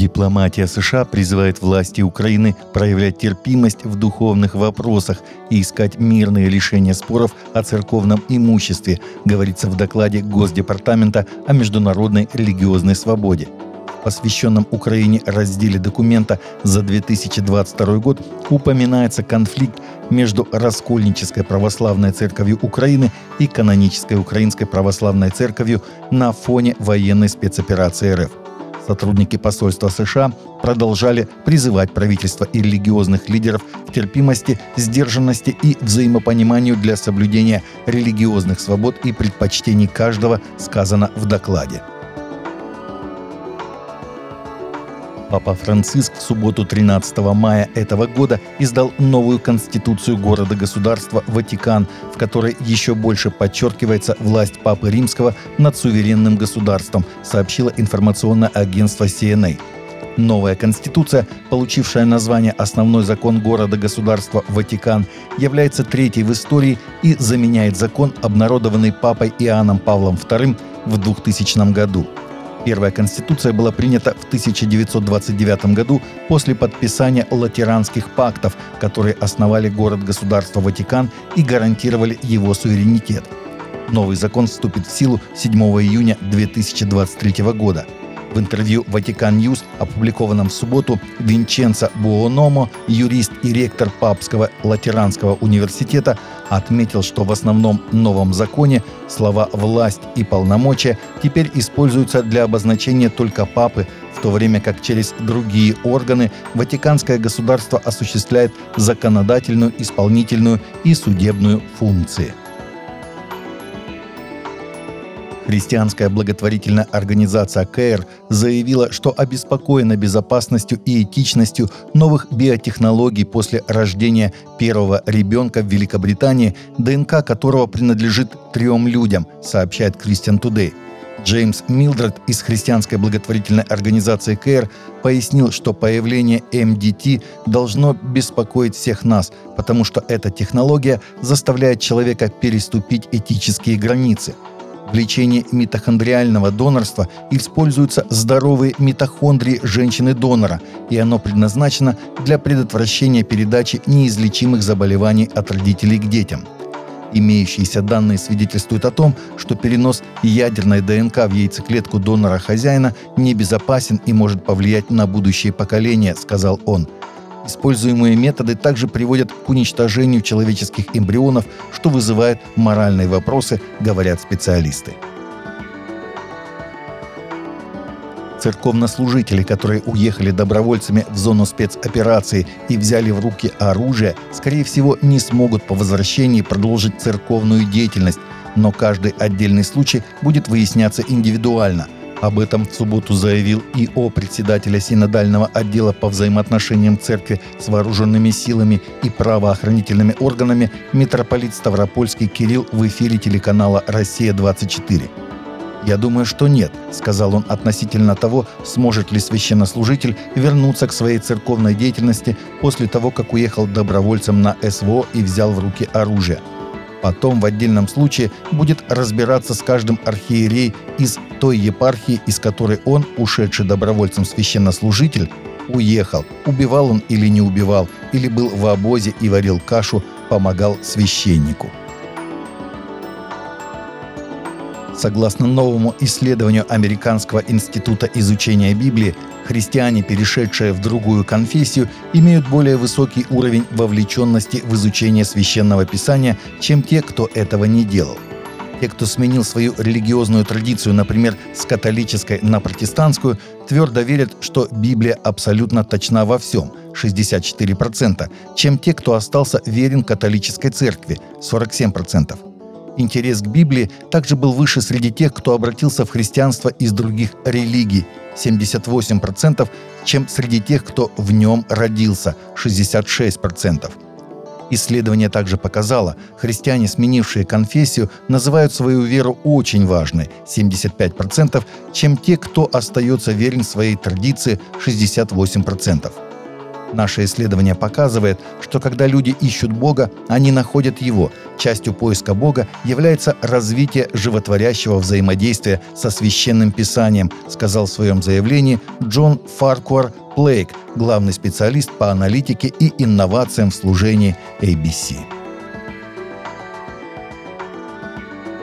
Дипломатия США призывает власти Украины проявлять терпимость в духовных вопросах и искать мирные решения споров о церковном имуществе, говорится в докладе Госдепартамента о международной религиозной свободе. В посвященном Украине разделе документа за 2022 год упоминается конфликт между Раскольнической православной церковью Украины и Канонической Украинской православной церковью на фоне военной спецоперации РФ. Сотрудники посольства США продолжали призывать правительство и религиозных лидеров к терпимости, сдержанности и взаимопониманию для соблюдения религиозных свобод и предпочтений каждого, сказано в докладе. Папа Франциск в субботу 13 мая этого года издал новую конституцию города-государства Ватикан, в которой еще больше подчеркивается власть Папы Римского над суверенным государством, сообщило информационное агентство CNA. Новая конституция, получившая название «Основной закон города-государства Ватикан», является третьей в истории и заменяет закон, обнародованный папой Иоанном Павлом II в 2000 году – Первая конституция была принята в 1929 году после подписания латеранских пактов, которые основали город-государство Ватикан и гарантировали его суверенитет. Новый закон вступит в силу 7 июня 2023 года – в интервью Vatican News, опубликованном в субботу, Винченцо Буономо, юрист и ректор Папского Латеранского университета, отметил, что в основном новом законе слова «власть» и «полномочия» теперь используются для обозначения только папы, в то время как через другие органы Ватиканское государство осуществляет законодательную, исполнительную и судебную функции. Христианская благотворительная организация КЭР заявила, что обеспокоена безопасностью и этичностью новых биотехнологий после рождения первого ребенка в Великобритании, ДНК которого принадлежит трем людям, сообщает Christian Today. Джеймс Милдред из христианской благотворительной организации КЭР пояснил, что появление МДТ должно беспокоить всех нас, потому что эта технология заставляет человека переступить этические границы – лечении митохондриального донорства используются здоровые митохондрии женщины-донора, и оно предназначено для предотвращения передачи неизлечимых заболеваний от родителей к детям. Имеющиеся данные свидетельствуют о том, что перенос ядерной ДНК в яйцеклетку донора-хозяина небезопасен и может повлиять на будущее поколение, сказал он – Используемые методы также приводят к уничтожению человеческих эмбрионов, что вызывает моральные вопросы, говорят специалисты. Церковнослужители, которые уехали добровольцами в зону спецоперации и взяли в руки оружие, скорее всего, не смогут по возвращении продолжить церковную деятельность, но каждый отдельный случай будет выясняться индивидуально – об этом в субботу заявил ИО председателя синодального отдела по взаимоотношениям церкви с вооруженными силами и правоохранительными органами митрополит Ставропольский Кирилл в эфире телеканала «Россия-24». «Я думаю, что нет», — сказал он относительно того, сможет ли священнослужитель вернуться к своей церковной деятельности после того, как уехал добровольцем на СВО и взял в руки оружие. Потом в отдельном случае будет разбираться с каждым архиерей из той епархии, из которой он, ушедший добровольцем священнослужитель, уехал. Убивал он или не убивал, или был в обозе и варил кашу, помогал священнику. Согласно новому исследованию Американского института изучения Библии, христиане, перешедшие в другую конфессию, имеют более высокий уровень вовлеченности в изучение священного писания, чем те, кто этого не делал. Те, кто сменил свою религиозную традицию, например, с католической на протестантскую, твердо верят, что Библия абсолютно точна во всем – 64%, чем те, кто остался верен католической церкви – 47%. Интерес к Библии также был выше среди тех, кто обратился в христианство из других религий – 78%, чем среди тех, кто в нем родился – 66%. Исследование также показало, христиане, сменившие конфессию, называют свою веру очень важной – 75%, чем те, кто остается верен своей традиции – 68%. Наше исследование показывает, что когда люди ищут Бога, они находят Его. Частью поиска Бога является развитие животворящего взаимодействия со Священным Писанием, сказал в своем заявлении Джон Фаркуар Плейк, главный специалист по аналитике и инновациям в служении ABC.